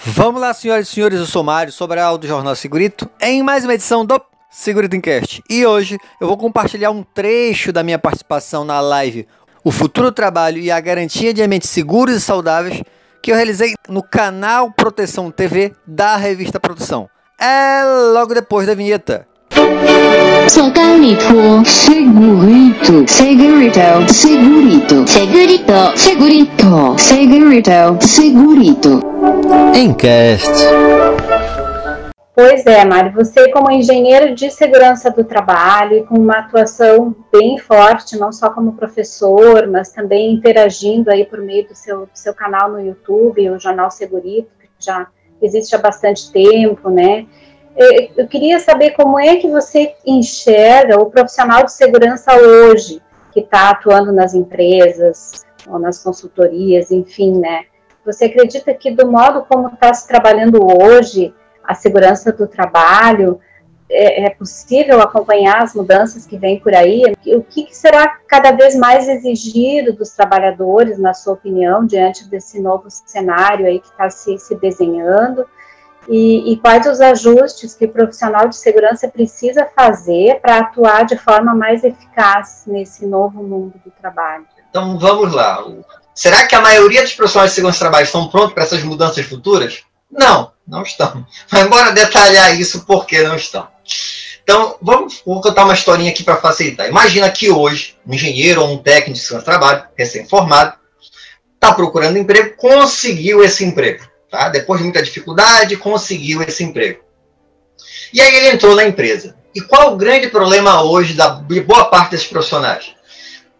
Vamos lá, senhoras e senhores, eu sou Mário Sobral do Jornal Segurito, em mais uma edição do Segurito Encast. E hoje eu vou compartilhar um trecho da minha participação na live O Futuro Trabalho e a Garantia de Ambientes Seguros e Saudáveis que eu realizei no canal Proteção TV da revista Produção. É logo depois da vinheta. Segurito, segurito, segurito, segurito, segurito, segurito, segurito, segurito. Encast. Pois é, Mário, você como engenheiro de segurança do trabalho e com uma atuação bem forte, não só como professor, mas também interagindo aí por meio do seu, do seu canal no YouTube, o Jornal Segurito, que já existe há bastante tempo, né? Eu queria saber como é que você enxerga o profissional de segurança hoje, que está atuando nas empresas, ou nas consultorias, enfim, né? Você acredita que do modo como está se trabalhando hoje, a segurança do trabalho, é, é, possível acompanhar as mudanças que vêm por aí? O que, que, será cada vez mais exigido dos trabalhadores, na sua opinião, diante desse novo cenário aí que está se, se desenhando? E, e, quais os ajustes que o profissional de segurança precisa fazer para atuar de forma mais eficaz nesse novo mundo do trabalho? Então vamos lá. Será que a maioria dos profissionais de segurança do trabalho estão prontos para essas mudanças futuras? Não, não estão. Mas bora detalhar isso porque não estão. Então, vamos vou contar uma historinha aqui para facilitar. Imagina que hoje, um engenheiro ou um técnico de segurança do trabalho, recém-formado, está procurando emprego, conseguiu esse emprego. Tá? Depois de muita dificuldade, conseguiu esse emprego. E aí ele entrou na empresa. E qual o grande problema hoje da boa parte desses profissionais?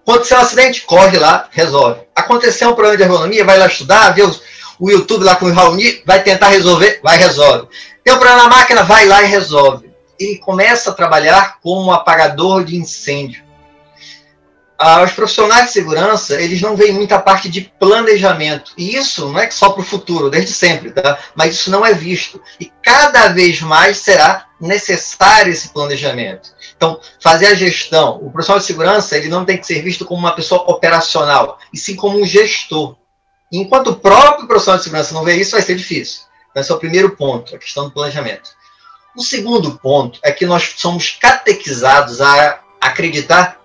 Aconteceu um acidente, corre lá, resolve. Aconteceu um problema de ergonomia, vai lá estudar, vê os, o YouTube lá com o Raoni, vai tentar resolver, vai resolve. Tem um problema na máquina, vai lá e resolve. Ele começa a trabalhar como um apagador de incêndio. Ah, os profissionais de segurança, eles não veem muita parte de planejamento. E isso não é só para o futuro, desde sempre, tá? Mas isso não é visto. E cada vez mais será necessário esse planejamento. Então, fazer a gestão. O profissional de segurança, ele não tem que ser visto como uma pessoa operacional, e sim como um gestor. Enquanto o próprio profissional de segurança não vê isso, vai ser difícil. Então, esse é o primeiro ponto, a questão do planejamento. O segundo ponto é que nós somos catequizados a acreditar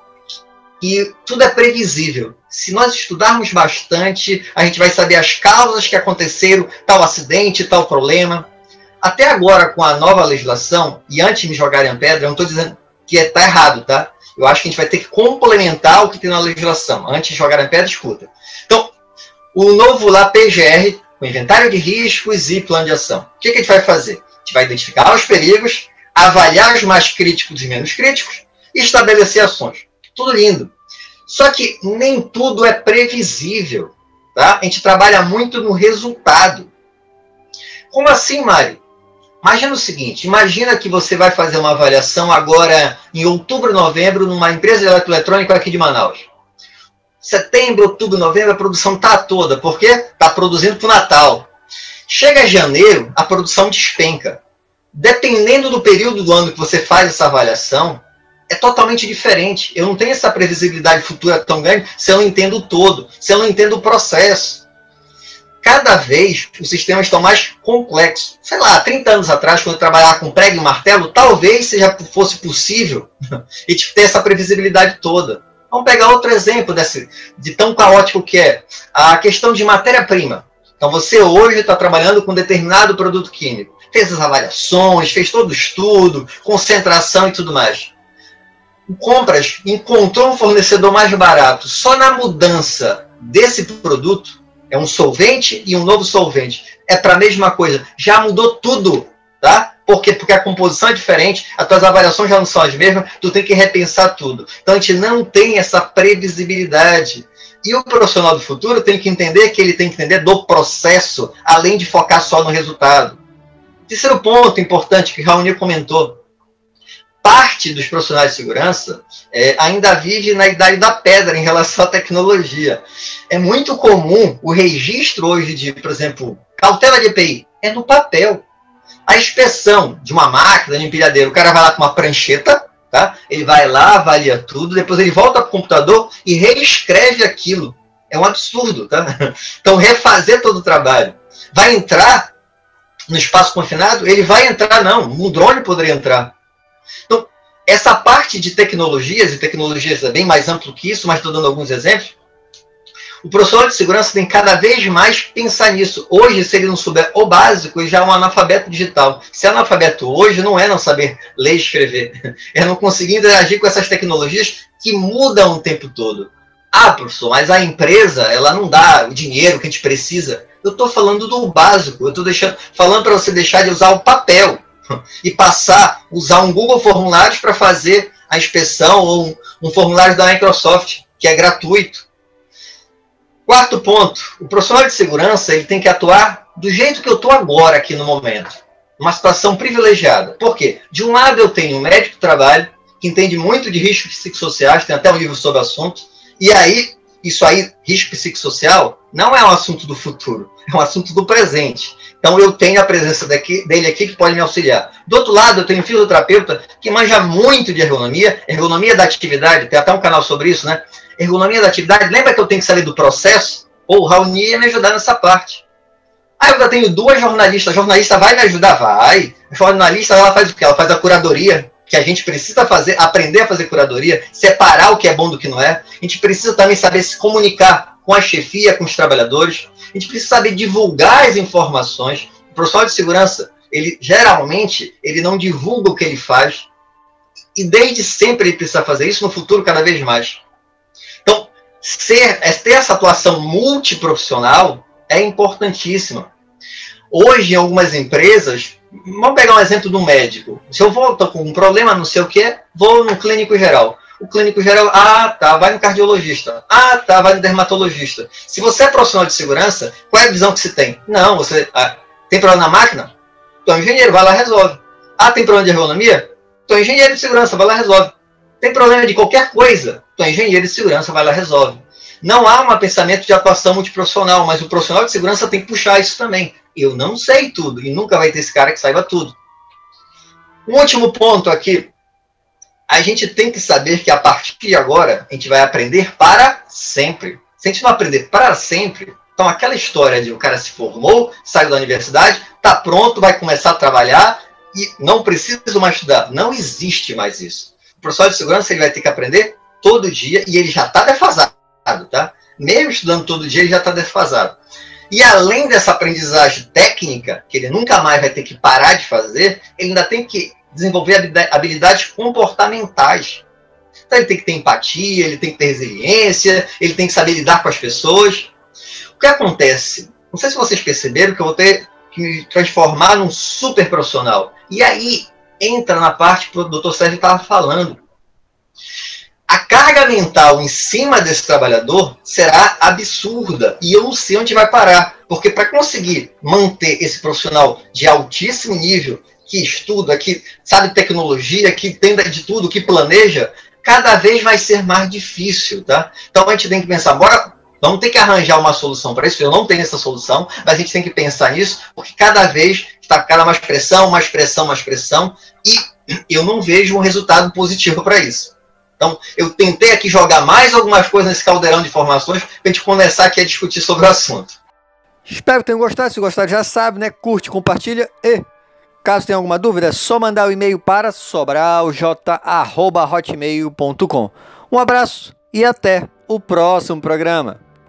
que tudo é previsível. Se nós estudarmos bastante, a gente vai saber as causas que aconteceram, tal acidente, tal problema. Até agora, com a nova legislação, e antes de me jogarem a pedra, eu não estou dizendo que está é, errado, tá? Eu acho que a gente vai ter que complementar o que tem na legislação. Antes de jogarem pedra, escuta. Então, o novo lá PGR, o inventário de riscos e plano de ação. O que, que a gente vai fazer? A gente vai identificar os perigos, avaliar os mais críticos e menos críticos e estabelecer ações. Tudo lindo. Só que nem tudo é previsível. Tá? A gente trabalha muito no resultado. Como assim, Mário? Imagina o seguinte: imagina que você vai fazer uma avaliação agora em outubro, novembro, numa empresa de eletroeletrônica aqui de Manaus setembro, outubro, novembro, a produção tá toda, porque está produzindo para o Natal. Chega janeiro, a produção despenca. Dependendo do período do ano que você faz essa avaliação, é totalmente diferente. Eu não tenho essa previsibilidade futura tão grande se eu não entendo o todo, se eu não entendo o processo. Cada vez os sistemas estão mais complexos. Sei lá, 30 anos atrás, quando eu trabalhava com prego e martelo, talvez seja fosse possível e ter essa previsibilidade toda. Vamos pegar outro exemplo desse, de tão caótico que é a questão de matéria-prima. Então você hoje está trabalhando com determinado produto químico, fez as avaliações, fez todo o estudo, concentração e tudo mais. Compras encontrou um fornecedor mais barato. Só na mudança desse produto, é um solvente e um novo solvente. É para a mesma coisa. Já mudou tudo, tá? Por quê? Porque a composição é diferente, as tuas avaliações já não são as mesmas, tu tem que repensar tudo. Então a gente não tem essa previsibilidade. E o profissional do futuro tem que entender que ele tem que entender do processo, além de focar só no resultado. Terceiro ponto importante que Raoni comentou. Parte dos profissionais de segurança é, ainda vive na idade da pedra em relação à tecnologia. É muito comum o registro hoje de, por exemplo, cautela de EPI é no papel a inspeção de uma máquina de empilhadeira, o cara vai lá com uma prancheta, tá? Ele vai lá, avalia tudo, depois ele volta para o computador e reescreve aquilo. É um absurdo, tá? Então, refazer todo o trabalho. Vai entrar no espaço confinado, ele vai entrar, não. Um drone poderia entrar. Então, essa parte de tecnologias, e tecnologias é bem mais amplo que isso, mas estou dando alguns exemplos, o profissional de segurança tem cada vez mais pensar nisso. Hoje, se ele não souber o básico, ele já é um analfabeto digital. Se é analfabeto hoje, não é não saber ler e escrever. É não conseguir interagir com essas tecnologias que mudam o tempo todo. Ah, professor, mas a empresa, ela não dá o dinheiro que a gente precisa. Eu estou falando do básico. Eu estou falando para você deixar de usar o papel e passar usar um Google Formulários para fazer a inspeção ou um, um formulário da Microsoft, que é gratuito. Quarto ponto, o profissional de segurança ele tem que atuar do jeito que eu estou agora aqui no momento. Uma situação privilegiada. Por quê? De um lado eu tenho um médico do trabalho, que entende muito de riscos psicossociais, tem até um livro sobre o assunto, e aí, isso aí, risco psicossocial, não é um assunto do futuro, é um assunto do presente. Então eu tenho a presença daqui, dele aqui que pode me auxiliar. Do outro lado, eu tenho um fisioterapeuta que manja muito de ergonomia, ergonomia da atividade, tem até um canal sobre isso, né? Ergonomia da atividade, lembra que eu tenho que saber do processo? Ou o Raoni ia me ajudar nessa parte. Aí eu já tenho duas jornalistas, a jornalista vai me ajudar? Vai. A jornalista, ela faz o quê? Ela faz a curadoria, que a gente precisa fazer, aprender a fazer curadoria, separar o que é bom do que não é. A gente precisa também saber se comunicar com a chefia, com os trabalhadores. A gente precisa saber divulgar as informações. O profissional de segurança, ele geralmente, ele não divulga o que ele faz. E desde sempre ele precisa fazer isso, no futuro cada vez mais. Então, ser, é, ter essa atuação multiprofissional é importantíssima. Hoje, em algumas empresas, vamos pegar um exemplo do médico. Se eu vou, tô com um problema, não sei o que, vou no clínico geral. O clínico geral, ah, tá, vai no cardiologista. Ah, tá, vai no dermatologista. Se você é profissional de segurança, qual é a visão que você tem? Não, você ah, tem problema na máquina? É engenheiro, vai lá resolve. Ah, tem problema de ergonomia? É engenheiro de segurança, vai lá resolve. Tem problema de qualquer coisa? É engenheiro de segurança, vai lá resolve. Não há um pensamento de atuação multiprofissional, mas o profissional de segurança tem que puxar isso também. Eu não sei tudo, e nunca vai ter esse cara que saiba tudo. Um último ponto aqui. A gente tem que saber que a partir de agora, a gente vai aprender para sempre. Se a gente não aprender para sempre, então aquela história de o cara se formou, saiu da universidade, está pronto, vai começar a trabalhar e não precisa mais estudar. Não existe mais isso. O professor de segurança ele vai ter que aprender todo dia e ele já está defasado, tá? Mesmo estudando todo dia, ele já está defasado. E além dessa aprendizagem técnica, que ele nunca mais vai ter que parar de fazer, ele ainda tem que desenvolver habilidades comportamentais. Então ele tem que ter empatia, ele tem que ter resiliência, ele tem que saber lidar com as pessoas. O que acontece? Não sei se vocês perceberam que eu vou ter que me transformar num super profissional. E aí entra na parte que o doutor Sérgio estava falando a carga mental em cima desse trabalhador será absurda e eu não sei onde vai parar, porque para conseguir manter esse profissional de altíssimo nível, que estuda, que sabe tecnologia, que entenda de tudo, que planeja, cada vez vai ser mais difícil, tá? Então a gente tem que pensar, bora, vamos ter que arranjar uma solução para isso. Eu não tenho essa solução, mas a gente tem que pensar nisso, porque cada vez está cada mais pressão, mais pressão, mais pressão, e eu não vejo um resultado positivo para isso. Então, eu tentei aqui jogar mais algumas coisas nesse caldeirão de informações para a gente começar aqui a discutir sobre o assunto. Espero que tenham gostado. Se gostaram, já sabe, né? Curte, compartilha e caso tenha alguma dúvida, é só mandar o um e-mail para sobralj.hotmail.com. Um abraço e até o próximo programa.